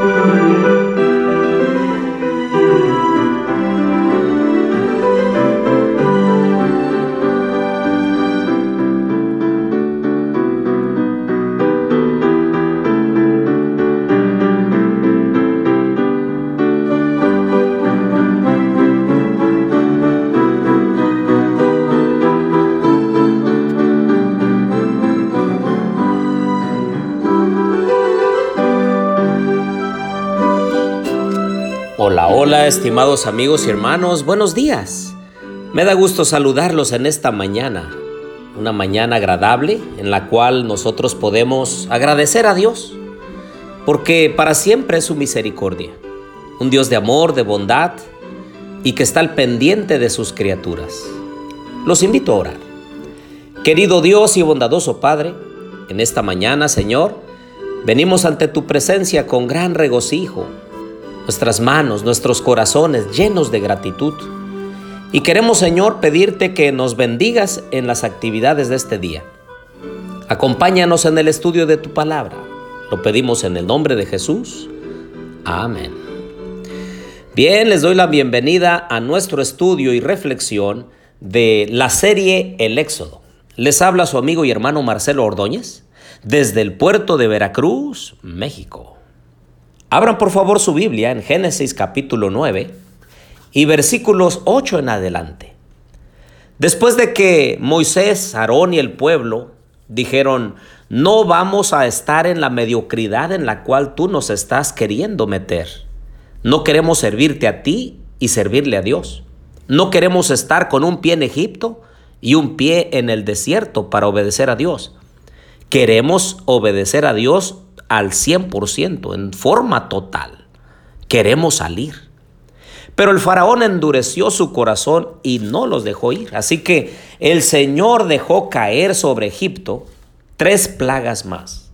Hola, hola, estimados amigos y hermanos, buenos días. Me da gusto saludarlos en esta mañana, una mañana agradable en la cual nosotros podemos agradecer a Dios, porque para siempre es su misericordia, un Dios de amor, de bondad y que está al pendiente de sus criaturas. Los invito a orar. Querido Dios y bondadoso Padre, en esta mañana, Señor, venimos ante tu presencia con gran regocijo nuestras manos, nuestros corazones llenos de gratitud. Y queremos, Señor, pedirte que nos bendigas en las actividades de este día. Acompáñanos en el estudio de tu palabra. Lo pedimos en el nombre de Jesús. Amén. Bien, les doy la bienvenida a nuestro estudio y reflexión de la serie El Éxodo. Les habla su amigo y hermano Marcelo Ordóñez desde el puerto de Veracruz, México. Abran por favor su Biblia en Génesis capítulo 9 y versículos 8 en adelante. Después de que Moisés, Aarón y el pueblo dijeron, no vamos a estar en la mediocridad en la cual tú nos estás queriendo meter. No queremos servirte a ti y servirle a Dios. No queremos estar con un pie en Egipto y un pie en el desierto para obedecer a Dios. Queremos obedecer a Dios al 100%, en forma total. Queremos salir. Pero el faraón endureció su corazón y no los dejó ir. Así que el Señor dejó caer sobre Egipto tres plagas más.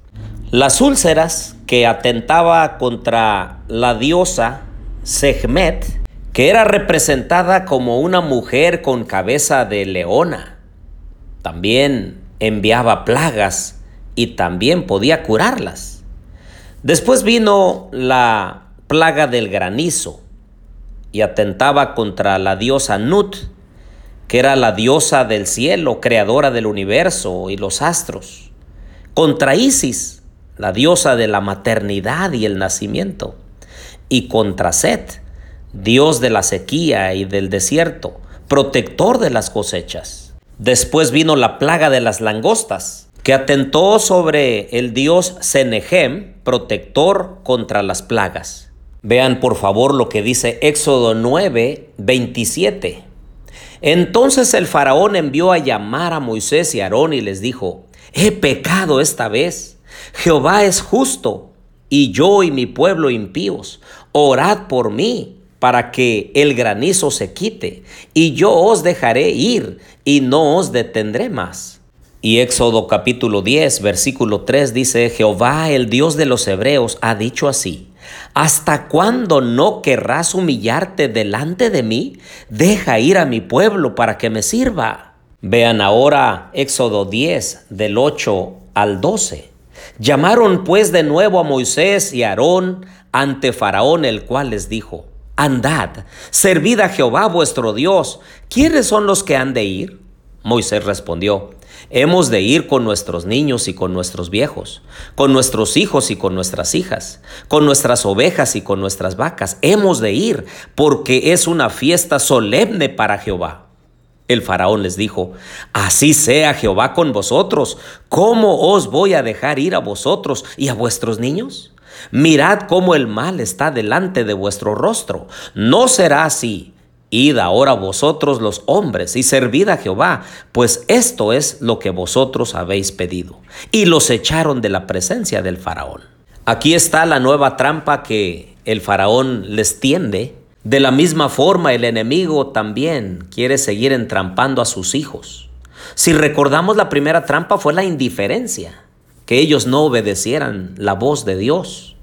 Las úlceras que atentaba contra la diosa Sehmet, que era representada como una mujer con cabeza de leona. También enviaba plagas y también podía curarlas. Después vino la plaga del granizo y atentaba contra la diosa Nut, que era la diosa del cielo, creadora del universo y los astros, contra Isis, la diosa de la maternidad y el nacimiento, y contra Set, dios de la sequía y del desierto, protector de las cosechas. Después vino la plaga de las langostas, que atentó sobre el dios Senejem, protector contra las plagas. Vean por favor lo que dice Éxodo 9, 27. Entonces el faraón envió a llamar a Moisés y Aarón y les dijo, he pecado esta vez, Jehová es justo, y yo y mi pueblo impíos, orad por mí para que el granizo se quite, y yo os dejaré ir, y no os detendré más. Y Éxodo capítulo 10, versículo 3 dice, Jehová, el Dios de los hebreos, ha dicho así, ¿hasta cuándo no querrás humillarte delante de mí? Deja ir a mi pueblo para que me sirva. Vean ahora Éxodo 10, del 8 al 12. Llamaron pues de nuevo a Moisés y Aarón ante Faraón, el cual les dijo, Andad, servid a Jehová vuestro Dios. ¿Quiénes son los que han de ir? Moisés respondió, Hemos de ir con nuestros niños y con nuestros viejos, con nuestros hijos y con nuestras hijas, con nuestras ovejas y con nuestras vacas. Hemos de ir porque es una fiesta solemne para Jehová. El faraón les dijo, Así sea Jehová con vosotros, ¿cómo os voy a dejar ir a vosotros y a vuestros niños? Mirad cómo el mal está delante de vuestro rostro. No será así Id ahora vosotros los hombres y servid a Jehová, pues esto es lo que vosotros habéis pedido. Y los echaron de la presencia del faraón. Aquí está la nueva trampa que el faraón les tiende. De la misma forma el enemigo también quiere seguir entrampando a sus hijos. Si recordamos la primera trampa fue la indiferencia, que ellos no obedecieran la voz de Dios.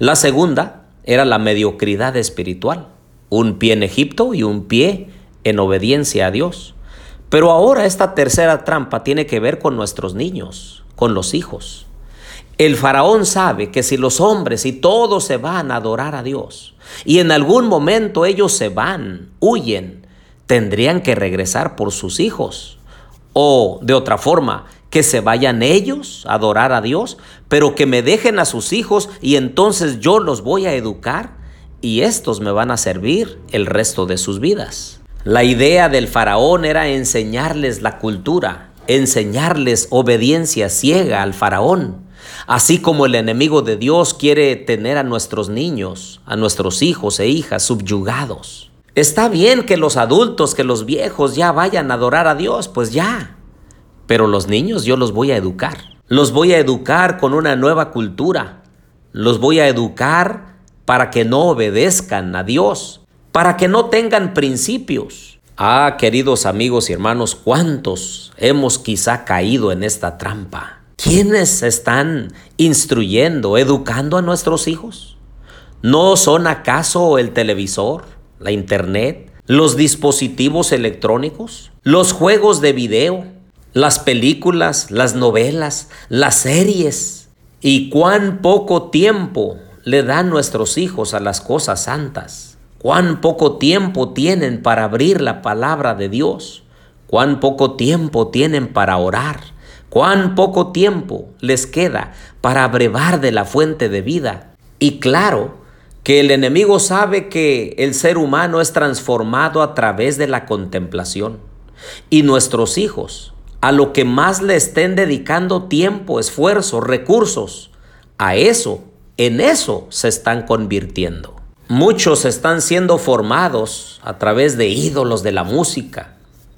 La segunda era la mediocridad espiritual un pie en Egipto y un pie en obediencia a Dios. Pero ahora esta tercera trampa tiene que ver con nuestros niños, con los hijos. El faraón sabe que si los hombres y todos se van a adorar a Dios y en algún momento ellos se van, huyen, tendrían que regresar por sus hijos. O de otra forma, que se vayan ellos a adorar a Dios, pero que me dejen a sus hijos y entonces yo los voy a educar y estos me van a servir el resto de sus vidas. La idea del faraón era enseñarles la cultura, enseñarles obediencia ciega al faraón. Así como el enemigo de Dios quiere tener a nuestros niños, a nuestros hijos e hijas subyugados. Está bien que los adultos, que los viejos ya vayan a adorar a Dios, pues ya. Pero los niños yo los voy a educar. Los voy a educar con una nueva cultura. Los voy a educar para que no obedezcan a Dios, para que no tengan principios. Ah, queridos amigos y hermanos, ¿cuántos hemos quizá caído en esta trampa? ¿Quiénes están instruyendo, educando a nuestros hijos? ¿No son acaso el televisor, la internet, los dispositivos electrónicos, los juegos de video, las películas, las novelas, las series? ¿Y cuán poco tiempo le dan nuestros hijos a las cosas santas? ¿Cuán poco tiempo tienen para abrir la palabra de Dios? ¿Cuán poco tiempo tienen para orar? ¿Cuán poco tiempo les queda para abrevar de la fuente de vida? Y claro, que el enemigo sabe que el ser humano es transformado a través de la contemplación. Y nuestros hijos, a lo que más le estén dedicando tiempo, esfuerzo, recursos, a eso en eso se están convirtiendo. Muchos están siendo formados a través de ídolos de la música,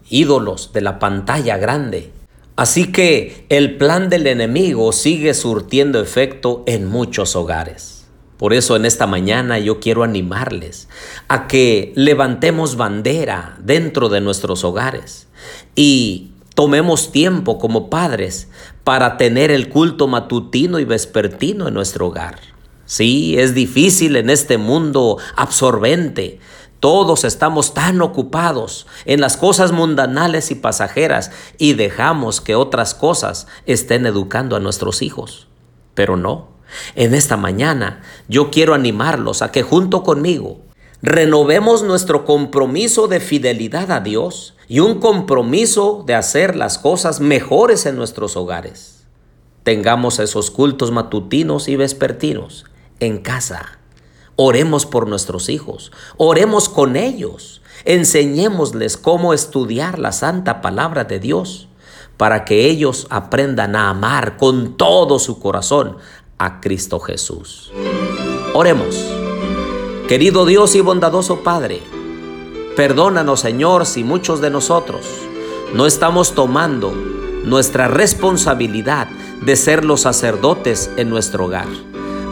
ídolos de la pantalla grande. Así que el plan del enemigo sigue surtiendo efecto en muchos hogares. Por eso en esta mañana yo quiero animarles a que levantemos bandera dentro de nuestros hogares y tomemos tiempo como padres para tener el culto matutino y vespertino en nuestro hogar. Sí, es difícil en este mundo absorbente. Todos estamos tan ocupados en las cosas mundanales y pasajeras y dejamos que otras cosas estén educando a nuestros hijos. Pero no, en esta mañana yo quiero animarlos a que junto conmigo renovemos nuestro compromiso de fidelidad a Dios y un compromiso de hacer las cosas mejores en nuestros hogares. Tengamos esos cultos matutinos y vespertinos en casa. Oremos por nuestros hijos, oremos con ellos, enseñémosles cómo estudiar la santa palabra de Dios para que ellos aprendan a amar con todo su corazón a Cristo Jesús. Oremos. Querido Dios y bondadoso Padre, perdónanos Señor si muchos de nosotros no estamos tomando nuestra responsabilidad de ser los sacerdotes en nuestro hogar.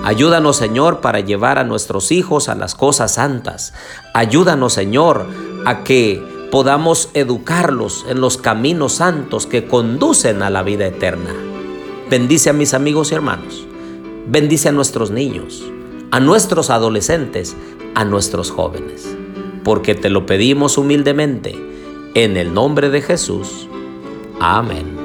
Ayúdanos, Señor, para llevar a nuestros hijos a las cosas santas. Ayúdanos, Señor, a que podamos educarlos en los caminos santos que conducen a la vida eterna. Bendice a mis amigos y hermanos. Bendice a nuestros niños, a nuestros adolescentes, a nuestros jóvenes. Porque te lo pedimos humildemente, en el nombre de Jesús. Amén.